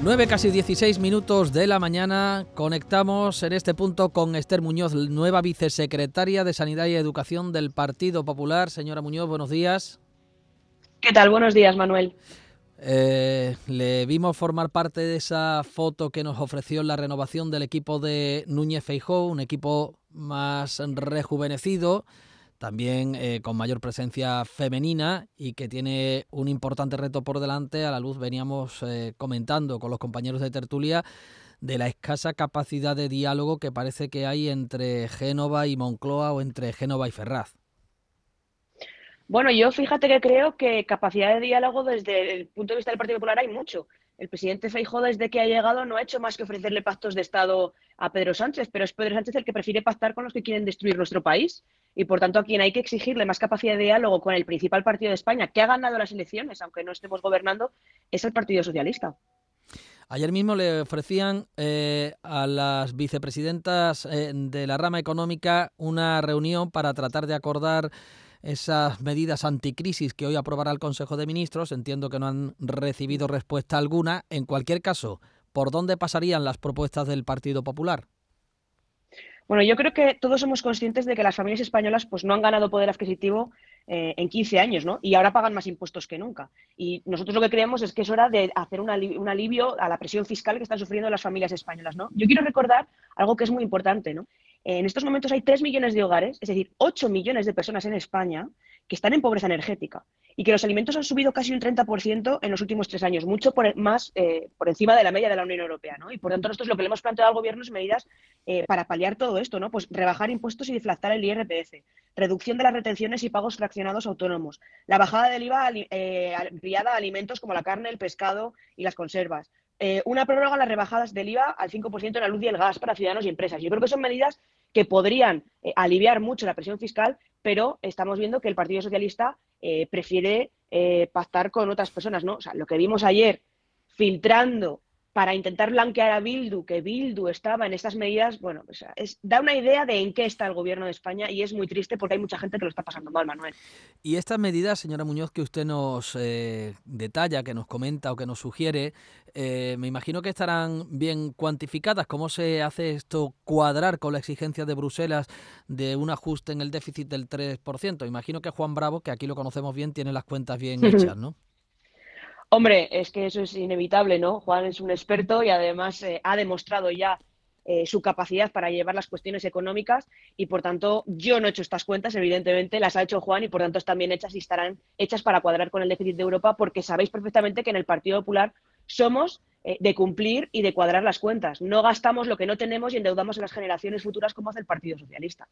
9 casi 16 minutos de la mañana conectamos en este punto con Esther Muñoz, nueva vicesecretaria de Sanidad y Educación del Partido Popular. Señora Muñoz, buenos días. ¿Qué tal? Buenos días, Manuel. Eh, le vimos formar parte de esa foto que nos ofreció la renovación del equipo de Núñez Feijó, un equipo más rejuvenecido, también eh, con mayor presencia femenina y que tiene un importante reto por delante. A la luz veníamos eh, comentando con los compañeros de tertulia de la escasa capacidad de diálogo que parece que hay entre Génova y Moncloa o entre Génova y Ferraz. Bueno, yo fíjate que creo que capacidad de diálogo desde el punto de vista del Partido Popular hay mucho. El presidente Feijóo desde que ha llegado no ha hecho más que ofrecerle pactos de Estado a Pedro Sánchez, pero es Pedro Sánchez el que prefiere pactar con los que quieren destruir nuestro país y por tanto a quien hay que exigirle más capacidad de diálogo con el principal partido de España que ha ganado las elecciones, aunque no estemos gobernando, es el Partido Socialista. Ayer mismo le ofrecían eh, a las vicepresidentas eh, de la rama económica una reunión para tratar de acordar esas medidas anticrisis que hoy aprobará el Consejo de Ministros. Entiendo que no han recibido respuesta alguna. En cualquier caso, ¿por dónde pasarían las propuestas del Partido Popular? Bueno, yo creo que todos somos conscientes de que las familias españolas pues, no han ganado poder adquisitivo eh, en 15 años, ¿no? Y ahora pagan más impuestos que nunca. Y nosotros lo que creemos es que es hora de hacer un, alivio a la presión fiscal que están sufriendo las familias españolas, ¿no? Yo quiero recordar algo que es muy importante, ¿no? En estos momentos hay 3 millones de hogares, es decir, 8 millones de personas en España que están en pobreza energética y que los alimentos han subido casi un 30% en los últimos tres años, mucho por, más eh, por encima de la media de la Unión Europea. ¿no? Y por tanto, nosotros lo que le hemos planteado al Gobierno es medidas eh, para paliar todo esto, ¿no? pues rebajar impuestos y deflactar el IRPF, reducción de las retenciones y pagos fraccionados autónomos, la bajada del IVA eh, a alimentos como la carne, el pescado y las conservas, una prórroga a las rebajadas del IVA al 5% en la luz y el gas para ciudadanos y empresas. Yo creo que son medidas que podrían aliviar mucho la presión fiscal pero estamos viendo que el Partido Socialista eh, prefiere eh, pactar con otras personas, ¿no? O sea, lo que vimos ayer filtrando para intentar blanquear a Bildu, que Bildu estaba en estas medidas, bueno, es, da una idea de en qué está el gobierno de España y es muy triste porque hay mucha gente que lo está pasando mal, Manuel. Y estas medidas, señora Muñoz, que usted nos eh, detalla, que nos comenta o que nos sugiere, eh, me imagino que estarán bien cuantificadas. ¿Cómo se hace esto cuadrar con la exigencia de Bruselas de un ajuste en el déficit del 3%? Imagino que Juan Bravo, que aquí lo conocemos bien, tiene las cuentas bien hechas, ¿no? Hombre, es que eso es inevitable, ¿no? Juan es un experto y además eh, ha demostrado ya eh, su capacidad para llevar las cuestiones económicas y por tanto yo no he hecho estas cuentas, evidentemente las ha hecho Juan y por tanto están bien hechas y estarán hechas para cuadrar con el déficit de Europa porque sabéis perfectamente que en el Partido Popular somos eh, de cumplir y de cuadrar las cuentas. No gastamos lo que no tenemos y endeudamos a las generaciones futuras como hace el Partido Socialista.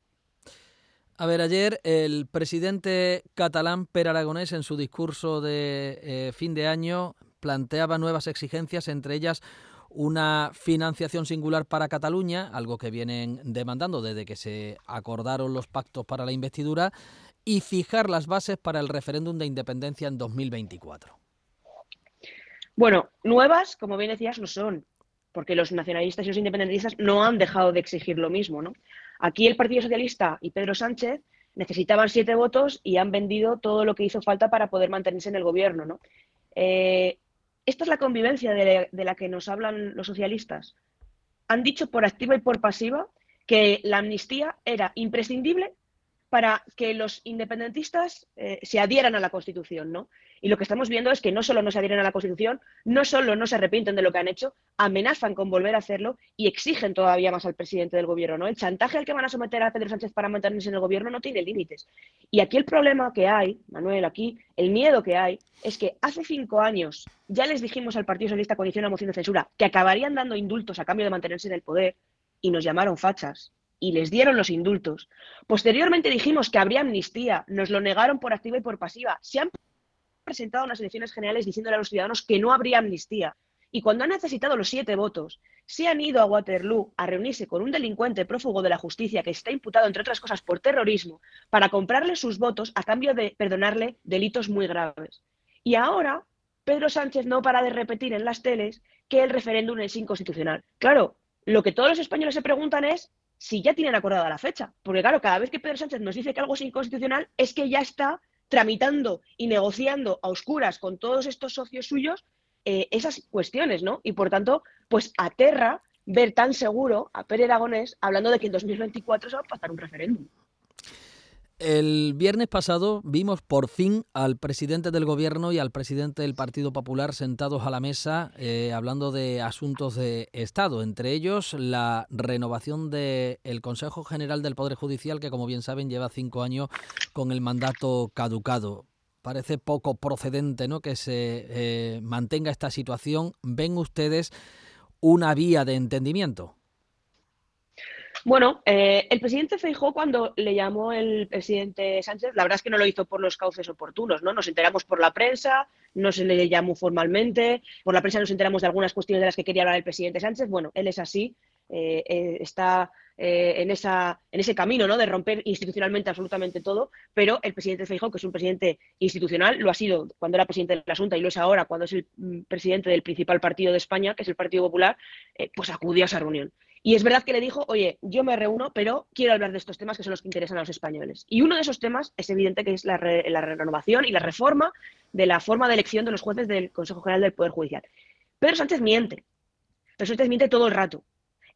A ver, ayer el presidente catalán Per Aragonés en su discurso de eh, fin de año planteaba nuevas exigencias, entre ellas una financiación singular para Cataluña, algo que vienen demandando desde que se acordaron los pactos para la investidura, y fijar las bases para el referéndum de independencia en 2024. Bueno, nuevas, como bien decías, no son, porque los nacionalistas y los independentistas no han dejado de exigir lo mismo, ¿no? Aquí el Partido Socialista y Pedro Sánchez necesitaban siete votos y han vendido todo lo que hizo falta para poder mantenerse en el gobierno. ¿no? Eh, esta es la convivencia de, la que nos hablan los socialistas. Han dicho por activa y por pasiva que la amnistía era imprescindible para que los independentistas eh, se adhieran a la Constitución, ¿no? Y lo que estamos viendo es que no solo no se adhieren a la Constitución, no solo no se arrepienten de lo que han hecho, amenazan con volver a hacerlo y exigen todavía más al presidente del gobierno. ¿no? El chantaje al que van a someter a Pedro Sánchez para mantenerse en el gobierno no tiene límites. Y aquí el problema que hay, Manuel, aquí el miedo que hay es que hace cinco años ya les dijimos al Partido Socialista hicieron una moción de censura que acabarían dando indultos a cambio de mantenerse en el poder y nos llamaron fachas y les dieron los indultos. Posteriormente dijimos que habría amnistía, nos lo negaron por activa y por pasiva. Se han presentado unas elecciones generales diciéndole a los ciudadanos que no habría amnistía. Y cuando han necesitado los siete votos, se han ido a Waterloo a reunirse con un delincuente prófugo de la justicia que está imputado, entre otras cosas, por terrorismo, para comprarle sus votos a cambio de perdonarle delitos muy graves. Y ahora, Pedro Sánchez no para de repetir en las teles que el referéndum es inconstitucional. Claro, lo que todos los españoles se preguntan es si ya tienen acordada la fecha. Porque claro, cada vez que Pedro Sánchez nos dice que algo es inconstitucional, es que ya está tramitando y negociando a oscuras con todos estos socios suyos eh, esas cuestiones, ¿no? Y por tanto, pues aterra ver tan seguro a Pérez Aragonés hablando de que en 2024 se va a pasar un referéndum. El viernes pasado vimos por fin al presidente del gobierno y al presidente del Partido Popular sentados a la mesa eh, hablando de asuntos de Estado, entre ellos la renovación del Consejo General del Poder Judicial, que como bien saben lleva cinco años con el mandato caducado. Parece poco procedente ¿no? que se eh, mantenga esta situación. ¿Ven ustedes una vía de entendimiento? Bueno, eh, el presidente Feijó cuando le llamó el presidente Sánchez, la verdad es que no lo hizo por los cauces oportunos, ¿no? Nos enteramos por la prensa, no se le llamó formalmente, por la prensa nos enteramos de algunas cuestiones de las que quería hablar el presidente Sánchez. Bueno, él es así, eh, eh, está en, esa, en ese camino ¿no? de romper institucionalmente absolutamente todo, pero el presidente Feijó, que es un presidente institucional, lo ha sido cuando era presidente de la Junta y lo es ahora cuando es el mm, presidente del principal partido de España, que es el Partido Popular, pues acudió a esa reunión. Y es verdad que le dijo, oye, yo me reúno, pero quiero hablar de estos temas que son los que interesan a los españoles. Y uno de esos temas es evidente que es la, renovación y la reforma de la forma de elección de los jueces del Consejo General del Poder Judicial. Pedro Sánchez miente. Pedro Sánchez miente todo el rato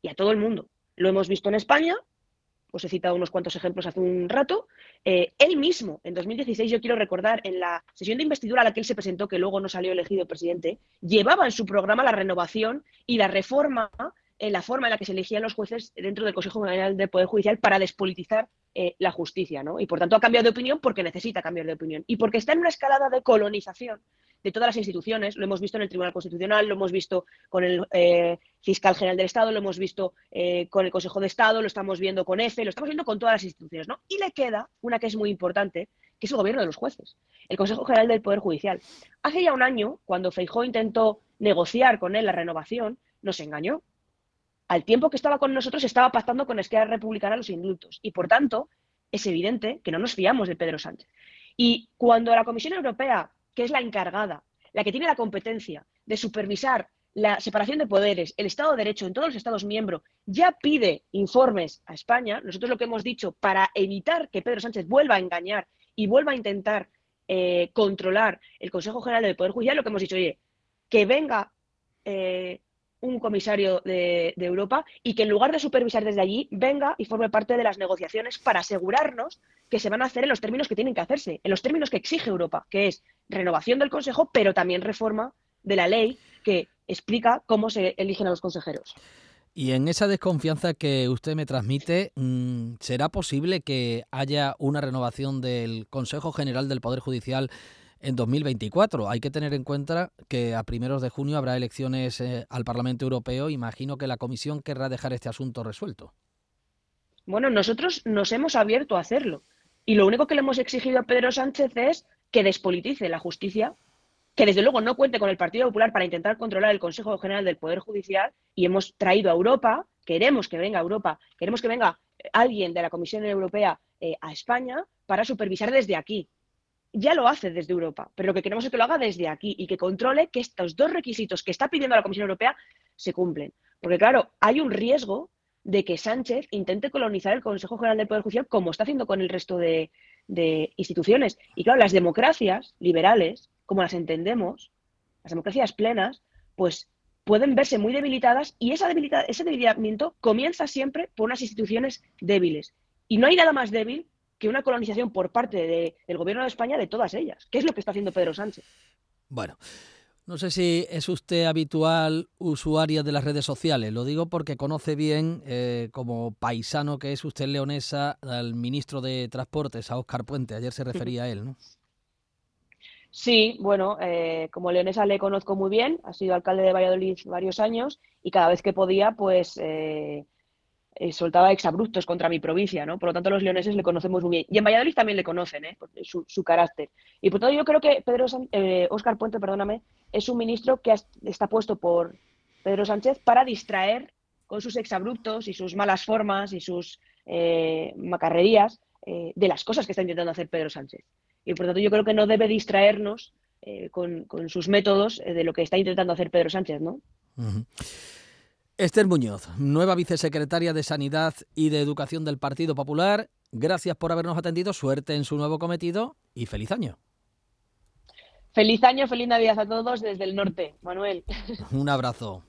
y a todo el mundo. Lo hemos visto en España, os he citado unos cuantos ejemplos hace un rato. Eh, él mismo, en 2016, yo quiero recordar, en la sesión de investidura a la que él se presentó, que luego no salió elegido presidente, llevaba en su programa la renovación y la reforma en la forma en la que se elegían los jueces dentro del Consejo General del Poder Judicial para despolitizar eh, la justicia, ¿no? Y por tanto ha cambiado de opinión porque necesita cambiar de opinión y porque está en una escalada de colonización de todas las instituciones. Lo hemos visto en el Tribunal Constitucional, lo hemos visto con el eh, Fiscal General del Estado, lo hemos visto eh, con el Consejo de Estado, lo estamos viendo con EFE, lo estamos viendo con todas las instituciones, ¿no? Y le queda una que es muy importante, que es el gobierno de los jueces, el Consejo General del Poder Judicial. Hace ya un año, cuando Feijó intentó negociar con él la renovación, nos engañó al tiempo que estaba con nosotros estaba pactando con Esquerra Republicana los indultos. Y por tanto, es evidente que no nos fiamos de Pedro Sánchez. Y cuando la Comisión Europea, que es la encargada, la que tiene la competencia de supervisar la separación de poderes, el Estado de Derecho en todos los Estados miembros, ya pide informes a España, nosotros lo que hemos dicho para evitar que Pedro Sánchez vuelva a engañar y vuelva a intentar eh, controlar el Consejo General del Poder Judicial, lo que hemos dicho, oye, que venga eh, un comisario de, Europa y que en lugar de supervisar desde allí, venga y forme parte de las negociaciones para asegurarnos que se van a hacer en los términos que tienen que hacerse, en los términos que exige Europa, que es renovación del Consejo, pero también reforma de la ley que explica cómo se eligen a los consejeros. Y en esa desconfianza que usted me transmite, mm, ¿será posible que haya una renovación del Consejo General del Poder Judicial en 2024. Hay que tener en cuenta que a primeros de junio habrá elecciones eh, al Parlamento Europeo. Imagino que la Comisión querrá dejar este asunto resuelto. Bueno, nosotros nos hemos abierto a hacerlo. Y lo único que le hemos exigido a Pedro Sánchez es que despolitice la justicia, que desde luego no cuente con el Partido Popular para intentar controlar el Consejo General del Poder Judicial. Y hemos traído a Europa, queremos que venga Europa, queremos que venga alguien de la Comisión Europea eh, a España para supervisar desde aquí ya lo hace desde Europa, pero lo que queremos es que lo haga desde aquí y que controle que estos dos requisitos que está pidiendo la Comisión Europea se cumplen. Porque claro, hay un riesgo de que Sánchez intente colonizar el Consejo General del Poder Judicial como está haciendo con el resto de, instituciones. Y claro, las democracias liberales, como las entendemos, las democracias plenas, pues pueden verse muy debilitadas y ese debilitamiento comienza siempre por unas instituciones débiles. Y no hay nada más débil que una colonización por parte del gobierno de España de todas ellas. ¿Qué es lo que está haciendo Pedro Sánchez? Bueno. No sé si es usted habitual usuaria de las redes sociales. Lo digo porque conoce bien, eh, como paisano que es usted leonesa, al ministro de Transportes, a Óscar Puente. Ayer se refería a él, ¿no? Sí, bueno, eh, como leonesa le conozco muy bien. Ha sido alcalde de Valladolid varios años y cada vez que podía, pues eh, eh, soltaba exabruptos contra mi provincia, ¿no? Por lo tanto, los leoneses le conocemos muy bien. Y en Valladolid también le conocen, ¿eh? Su, su, carácter. Y por tanto, yo creo que Pedro Óscar eh, Puente, perdóname, es un ministro que está puesto por Pedro Sánchez para distraer con sus exabruptos y sus malas formas y sus eh, macarrerías de las cosas que está intentando hacer Pedro Sánchez. Y por tanto, yo creo que no debe distraernos con, sus métodos de lo que está intentando hacer Pedro Sánchez, ¿no? Esther Muñoz, nueva vicesecretaria de Sanidad y de Educación del Partido Popular, gracias por habernos atendido, suerte en su nuevo cometido y feliz año. Feliz año, feliz Navidad a todos desde el norte, Manuel. Un abrazo.